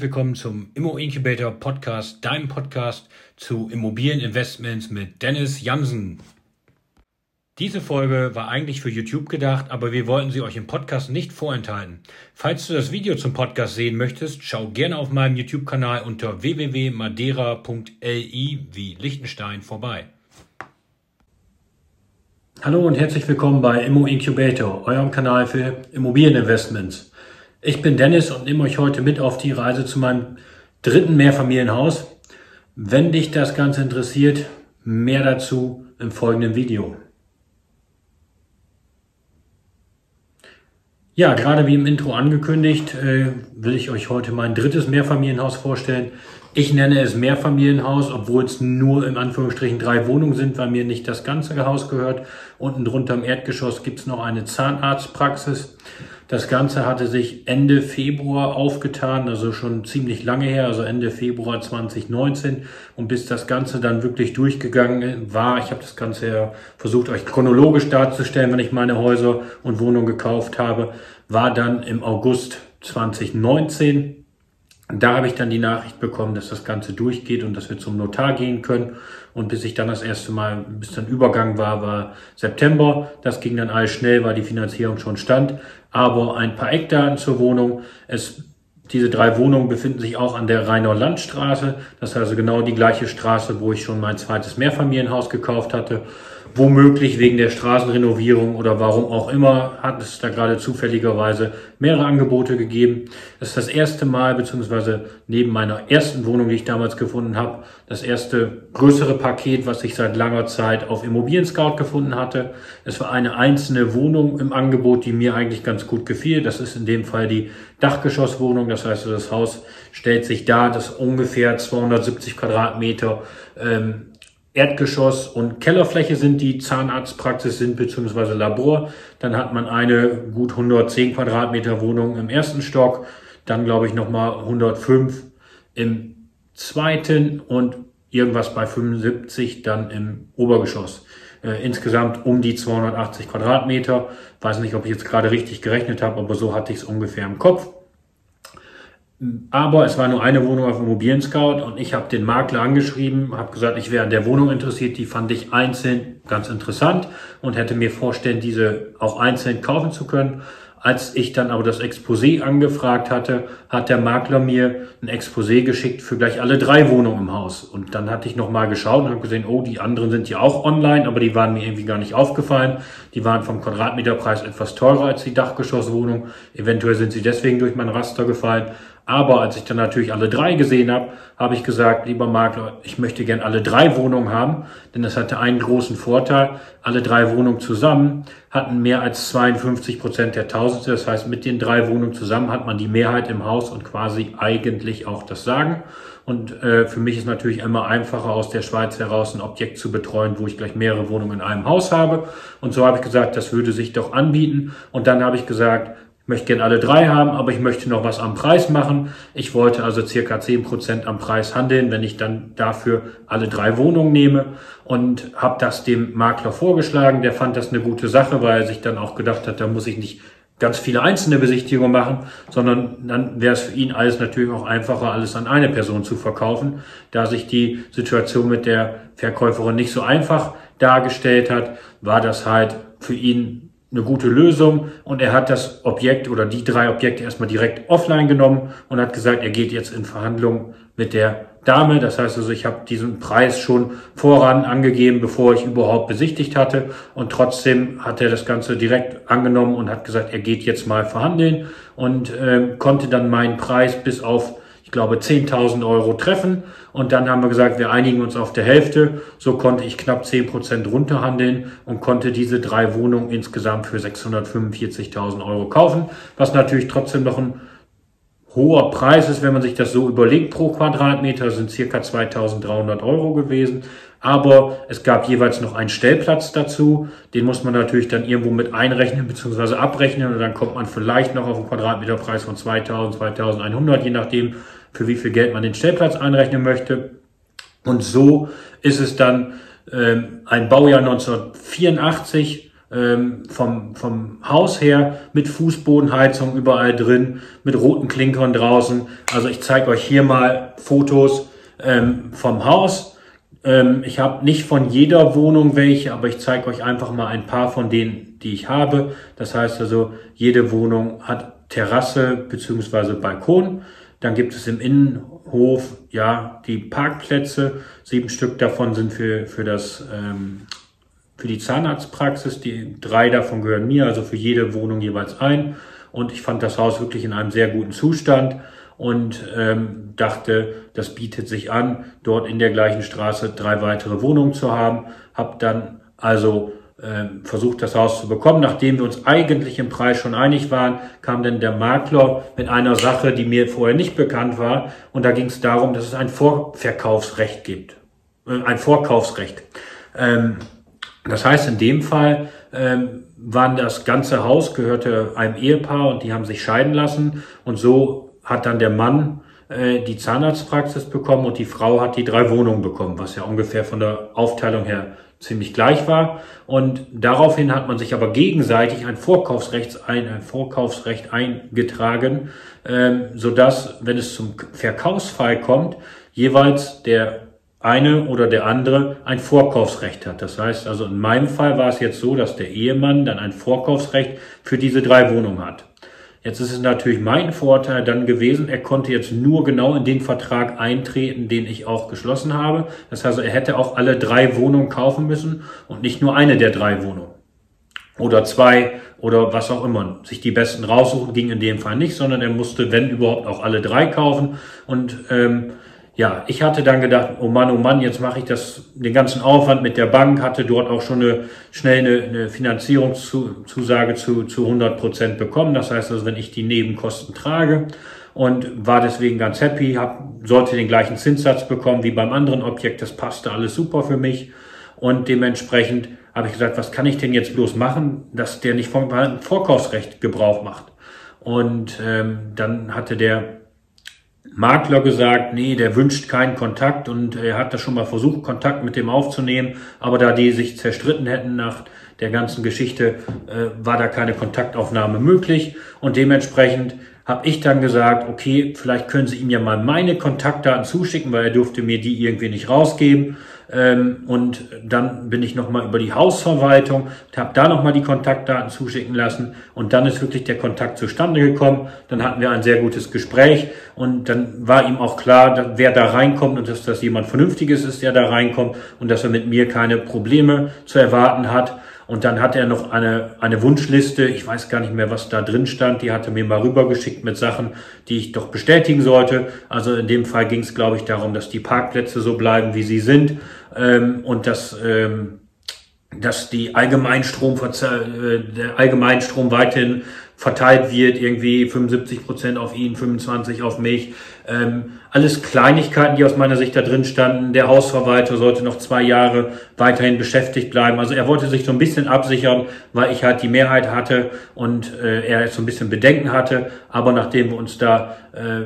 Herzlich willkommen zum Immo Incubator Podcast, deinem Podcast zu Immobilieninvestments mit Dennis Jansen. Diese Folge war eigentlich für YouTube gedacht, aber wir wollten sie euch im Podcast nicht vorenthalten. Falls du das Video zum Podcast sehen möchtest, schau gerne auf meinem YouTube-Kanal unter www.madeira.li wie Liechtenstein vorbei. Hallo und herzlich willkommen bei Immo Incubator, eurem Kanal für Immobilieninvestments. Ich bin Dennis und nehme euch heute mit auf die Reise zu meinem dritten Mehrfamilienhaus. Wenn dich das Ganze interessiert, mehr dazu im folgenden Video. Ja, gerade wie im Intro angekündigt, äh, will ich euch heute mein drittes Mehrfamilienhaus vorstellen. Ich nenne es Mehrfamilienhaus, obwohl es nur in Anführungsstrichen drei Wohnungen sind, weil mir nicht das ganze Haus gehört. Unten drunter im Erdgeschoss gibt es noch eine Zahnarztpraxis. Das Ganze hatte sich Ende Februar aufgetan, also schon ziemlich lange her, also Ende Februar 2019. Und bis das Ganze dann wirklich durchgegangen war, ich habe das Ganze ja versucht, euch chronologisch darzustellen, wenn ich meine Häuser und Wohnungen gekauft habe, war dann im August 2019 da habe ich dann die Nachricht bekommen, dass das Ganze durchgeht und dass wir zum Notar gehen können. Und bis ich dann das erste Mal, bis dann Übergang war, war September. Das ging dann alles schnell, weil die Finanzierung schon stand. Aber ein paar Eckdaten zur Wohnung. Es, diese drei Wohnungen befinden sich auch an der Rheiner Landstraße. Das ist also genau die gleiche Straße, wo ich schon mein zweites Mehrfamilienhaus gekauft hatte. Womöglich wegen der Straßenrenovierung oder warum auch immer hat es da gerade zufälligerweise mehrere Angebote gegeben. Das ist das erste Mal, beziehungsweise neben meiner ersten Wohnung, die ich damals gefunden habe, das erste größere Paket, was ich seit langer Zeit auf Immobilien Scout gefunden hatte. Es war eine einzelne Wohnung im Angebot, die mir eigentlich ganz gut gefiel. Das ist in dem Fall die Dachgeschosswohnung. Das heißt, das Haus stellt sich dar, das ungefähr 270 Quadratmeter ähm, Erdgeschoss und Kellerfläche sind, die Zahnarztpraxis sind, beziehungsweise Labor. Dann hat man eine gut 110 Quadratmeter Wohnung im ersten Stock, dann glaube ich nochmal 105 im zweiten und irgendwas bei 75 dann im Obergeschoss. Äh, insgesamt um die 280 Quadratmeter. Weiß nicht, ob ich jetzt gerade richtig gerechnet habe, aber so hatte ich es ungefähr im Kopf. Aber es war nur eine Wohnung auf Immobilien Scout und ich habe den Makler angeschrieben, habe gesagt, ich wäre an der Wohnung interessiert. Die fand ich einzeln ganz interessant und hätte mir vorstellen, diese auch einzeln kaufen zu können. Als ich dann aber das Exposé angefragt hatte, hat der Makler mir ein Exposé geschickt für gleich alle drei Wohnungen im Haus. Und dann hatte ich nochmal geschaut und habe gesehen, oh, die anderen sind ja auch online, aber die waren mir irgendwie gar nicht aufgefallen. Die waren vom Quadratmeterpreis etwas teurer als die Dachgeschosswohnung. Eventuell sind sie deswegen durch mein Raster gefallen. Aber als ich dann natürlich alle drei gesehen habe, habe ich gesagt, lieber Makler, ich möchte gern alle drei Wohnungen haben, denn das hatte einen großen Vorteil. Alle drei Wohnungen zusammen hatten mehr als 52 Prozent der Tausendste. Das heißt, mit den drei Wohnungen zusammen hat man die Mehrheit im Haus und quasi eigentlich auch das Sagen. Und äh, für mich ist natürlich immer einfacher, aus der Schweiz heraus ein Objekt zu betreuen, wo ich gleich mehrere Wohnungen in einem Haus habe. Und so habe ich gesagt, das würde sich doch anbieten. Und dann habe ich gesagt, möchte gerne alle drei haben, aber ich möchte noch was am Preis machen. Ich wollte also circa zehn Prozent am Preis handeln, wenn ich dann dafür alle drei Wohnungen nehme und habe das dem Makler vorgeschlagen. Der fand das eine gute Sache, weil er sich dann auch gedacht hat, da muss ich nicht ganz viele einzelne Besichtigungen machen, sondern dann wäre es für ihn alles natürlich auch einfacher, alles an eine Person zu verkaufen, da sich die Situation mit der Verkäuferin nicht so einfach dargestellt hat, war das halt für ihn eine gute Lösung und er hat das Objekt oder die drei Objekte erstmal direkt offline genommen und hat gesagt, er geht jetzt in Verhandlungen mit der Dame. Das heißt also, ich habe diesen Preis schon voran angegeben, bevor ich überhaupt besichtigt hatte und trotzdem hat er das Ganze direkt angenommen und hat gesagt, er geht jetzt mal verhandeln und äh, konnte dann meinen Preis bis auf ich glaube, 10.000 Euro treffen. Und dann haben wir gesagt, wir einigen uns auf der Hälfte. So konnte ich knapp 10 Prozent runterhandeln und konnte diese drei Wohnungen insgesamt für 645.000 Euro kaufen. Was natürlich trotzdem noch ein hoher Preis ist, wenn man sich das so überlegt. Pro Quadratmeter sind circa 2.300 Euro gewesen. Aber es gab jeweils noch einen Stellplatz dazu. Den muss man natürlich dann irgendwo mit einrechnen bzw. abrechnen. Und dann kommt man vielleicht noch auf einen Quadratmeterpreis von 2000, 2100, je nachdem, für wie viel Geld man den Stellplatz einrechnen möchte. Und so ist es dann ähm, ein Baujahr 1984 ähm, vom, vom Haus her mit Fußbodenheizung überall drin, mit roten Klinkern draußen. Also ich zeige euch hier mal Fotos ähm, vom Haus. Ähm, ich habe nicht von jeder Wohnung welche, aber ich zeige euch einfach mal ein paar von denen, die ich habe. Das heißt also, jede Wohnung hat Terrasse beziehungsweise Balkon. Dann gibt es im Innenhof ja die Parkplätze. Sieben Stück davon sind für, für das ähm, für die Zahnarztpraxis. Die drei davon gehören mir, also für jede Wohnung jeweils ein. Und ich fand das Haus wirklich in einem sehr guten Zustand und ähm, dachte, das bietet sich an, dort in der gleichen Straße drei weitere Wohnungen zu haben. Hab dann also versucht, das Haus zu bekommen. Nachdem wir uns eigentlich im Preis schon einig waren, kam dann der Makler mit einer Sache, die mir vorher nicht bekannt war. Und da ging es darum, dass es ein Vorverkaufsrecht gibt. Äh, ein Vorkaufsrecht. Ähm, das heißt, in dem Fall ähm, waren das ganze Haus gehörte einem Ehepaar und die haben sich scheiden lassen. Und so hat dann der Mann äh, die Zahnarztpraxis bekommen und die Frau hat die drei Wohnungen bekommen, was ja ungefähr von der Aufteilung her ziemlich gleich war. Und daraufhin hat man sich aber gegenseitig ein Vorkaufsrecht, ein, ein Vorkaufsrecht eingetragen, ähm, sodass, wenn es zum Verkaufsfall kommt, jeweils der eine oder der andere ein Vorkaufsrecht hat. Das heißt also, in meinem Fall war es jetzt so, dass der Ehemann dann ein Vorkaufsrecht für diese drei Wohnungen hat. Jetzt ist es natürlich mein Vorteil dann gewesen, er konnte jetzt nur genau in den Vertrag eintreten, den ich auch geschlossen habe. Das heißt, er hätte auch alle drei Wohnungen kaufen müssen und nicht nur eine der drei Wohnungen. Oder zwei oder was auch immer. Sich die besten raussuchen ging in dem Fall nicht, sondern er musste, wenn überhaupt, auch alle drei kaufen. Und ähm, ja, ich hatte dann gedacht, oh Mann, oh Mann, jetzt mache ich das, den ganzen Aufwand mit der Bank, hatte dort auch schon eine, schnell eine, eine Finanzierungszusage zu, zu 100 Prozent bekommen. Das heißt also, wenn ich die Nebenkosten trage und war deswegen ganz happy, hab, sollte den gleichen Zinssatz bekommen wie beim anderen Objekt, das passte alles super für mich und dementsprechend habe ich gesagt, was kann ich denn jetzt bloß machen, dass der nicht vom Vorkaufsrecht Gebrauch macht. Und ähm, dann hatte der Makler gesagt, nee, der wünscht keinen Kontakt und er hat das schon mal versucht, Kontakt mit dem aufzunehmen, aber da die sich zerstritten hätten nach der ganzen Geschichte, äh, war da keine Kontaktaufnahme möglich. Und dementsprechend habe ich dann gesagt, okay, vielleicht können Sie ihm ja mal meine Kontaktdaten zuschicken, weil er durfte mir die irgendwie nicht rausgeben. Ähm, und dann bin ich nochmal über die Hausverwaltung, habe da nochmal die Kontaktdaten zuschicken lassen und dann ist wirklich der Kontakt zustande gekommen. Dann hatten wir ein sehr gutes Gespräch und dann war ihm auch klar, wer da reinkommt und dass das jemand Vernünftiges ist, der da reinkommt und dass er mit mir keine Probleme zu erwarten hat. Und dann hat er noch eine, eine Wunschliste, ich weiß gar nicht mehr, was da drin stand, die hatte mir mal rübergeschickt mit Sachen, die ich doch bestätigen sollte. Also in dem Fall ging es, glaube ich, darum, dass die Parkplätze so bleiben, wie sie sind ähm, und dass, ähm, dass die Allgemeinstrom, äh, der Allgemeinstrom weiterhin verteilt wird, irgendwie 75 Prozent auf ihn, 25 auf mich. Ähm, alles Kleinigkeiten, die aus meiner Sicht da drin standen. Der Hausverwalter sollte noch zwei Jahre weiterhin beschäftigt bleiben. Also er wollte sich so ein bisschen absichern, weil ich halt die Mehrheit hatte und äh, er so ein bisschen Bedenken hatte. Aber nachdem wir uns da äh,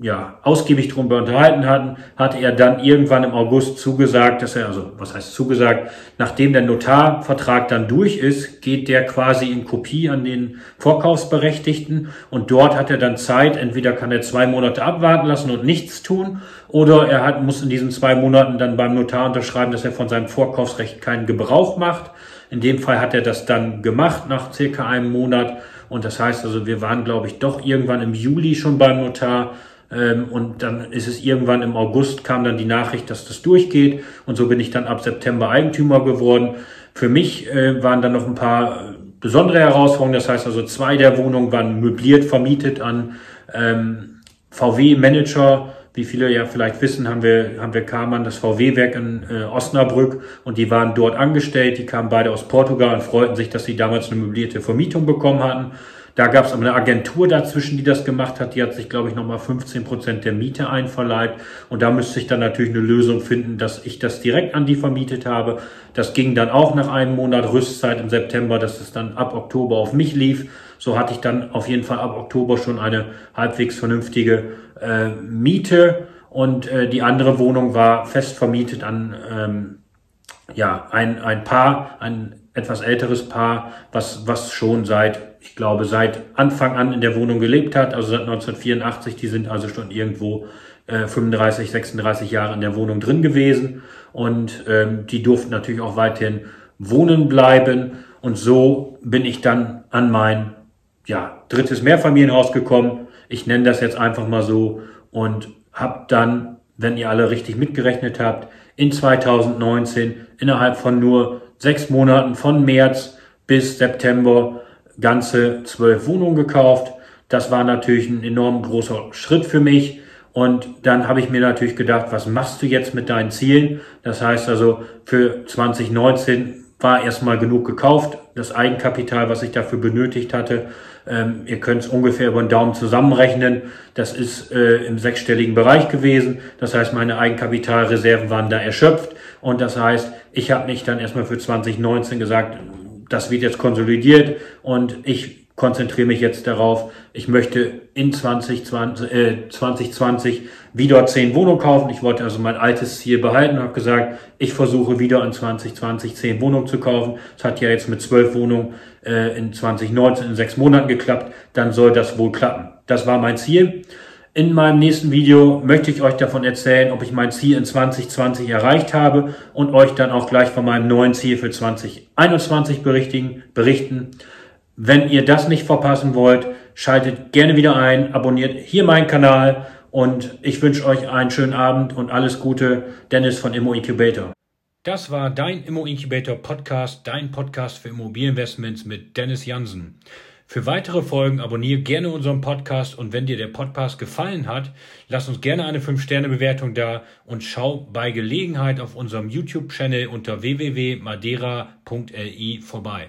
ja, ausgiebig darüber unterhalten hatten, hat er dann irgendwann im August zugesagt, dass er, also was heißt zugesagt, nachdem der Notarvertrag dann durch ist, geht der quasi in Kopie an den Vorkaufsberechtigten und dort hat er dann Zeit, entweder kann er zwei Monate abwarten lassen und nichts tun, oder er hat, muss in diesen zwei Monaten dann beim Notar unterschreiben, dass er von seinem Vorkaufsrecht keinen Gebrauch macht. In dem Fall hat er das dann gemacht nach circa einem Monat. Und das heißt also, wir waren, glaube ich, doch irgendwann im Juli schon beim Notar und dann ist es irgendwann im August kam dann die Nachricht, dass das durchgeht. Und so bin ich dann ab September Eigentümer geworden. Für mich äh, waren dann noch ein paar äh, besondere Herausforderungen. Das heißt also, zwei der Wohnungen waren möbliert vermietet an ähm, VW-Manager. Wie viele ja vielleicht wissen, haben wir, haben wir Kamann, das VW-Werk in äh, Osnabrück und die waren dort angestellt. Die kamen beide aus Portugal und freuten sich, dass sie damals eine möblierte Vermietung bekommen hatten. Da gab es eine Agentur dazwischen, die das gemacht hat. Die hat sich, glaube ich, nochmal 15 Prozent der Miete einverleibt. Und da müsste ich dann natürlich eine Lösung finden, dass ich das direkt an die vermietet habe. Das ging dann auch nach einem Monat Rüstzeit im September, dass es dann ab Oktober auf mich lief. So hatte ich dann auf jeden Fall ab Oktober schon eine halbwegs vernünftige äh, Miete. Und äh, die andere Wohnung war fest vermietet an ähm, ja, ein, ein Paar, ein etwas älteres Paar, was, was schon seit, ich glaube, seit Anfang an in der Wohnung gelebt hat, also seit 1984, die sind also schon irgendwo äh, 35, 36 Jahre in der Wohnung drin gewesen. Und ähm, die durften natürlich auch weiterhin wohnen bleiben. Und so bin ich dann an mein ja, drittes Mehrfamilienhaus gekommen. Ich nenne das jetzt einfach mal so. Und habe dann, wenn ihr alle richtig mitgerechnet habt, in 2019 innerhalb von nur sechs Monaten von März bis September ganze zwölf Wohnungen gekauft. Das war natürlich ein enorm großer Schritt für mich. Und dann habe ich mir natürlich gedacht, was machst du jetzt mit deinen Zielen? Das heißt also, für 2019 war erstmal genug gekauft. Das Eigenkapital, was ich dafür benötigt hatte, ähm, ihr könnt es ungefähr über den Daumen zusammenrechnen. Das ist äh, im sechsstelligen Bereich gewesen. Das heißt, meine Eigenkapitalreserven waren da erschöpft. Und das heißt, ich habe mich dann erstmal für 2019 gesagt, das wird jetzt konsolidiert und ich konzentriere mich jetzt darauf, ich möchte in 2020, äh, 2020 wieder zehn Wohnungen kaufen. Ich wollte also mein altes Ziel behalten und habe gesagt, ich versuche wieder in 2020 zehn Wohnungen zu kaufen. Es hat ja jetzt mit zwölf Wohnungen äh, in 2019 in sechs Monaten geklappt. Dann soll das wohl klappen. Das war mein Ziel. In meinem nächsten Video möchte ich euch davon erzählen, ob ich mein Ziel in 2020 erreicht habe und euch dann auch gleich von meinem neuen Ziel für 2021 berichten. berichten. Wenn ihr das nicht verpassen wollt, schaltet gerne wieder ein, abonniert hier meinen Kanal und ich wünsche euch einen schönen Abend und alles Gute. Dennis von Immo Incubator. Das war dein Immo Incubator Podcast, dein Podcast für Immobilieninvestments mit Dennis Jansen. Für weitere Folgen abonniere gerne unseren Podcast und wenn dir der Podcast gefallen hat, lass uns gerne eine 5-Sterne-Bewertung da und schau bei Gelegenheit auf unserem YouTube-Channel unter www.madeira.li vorbei.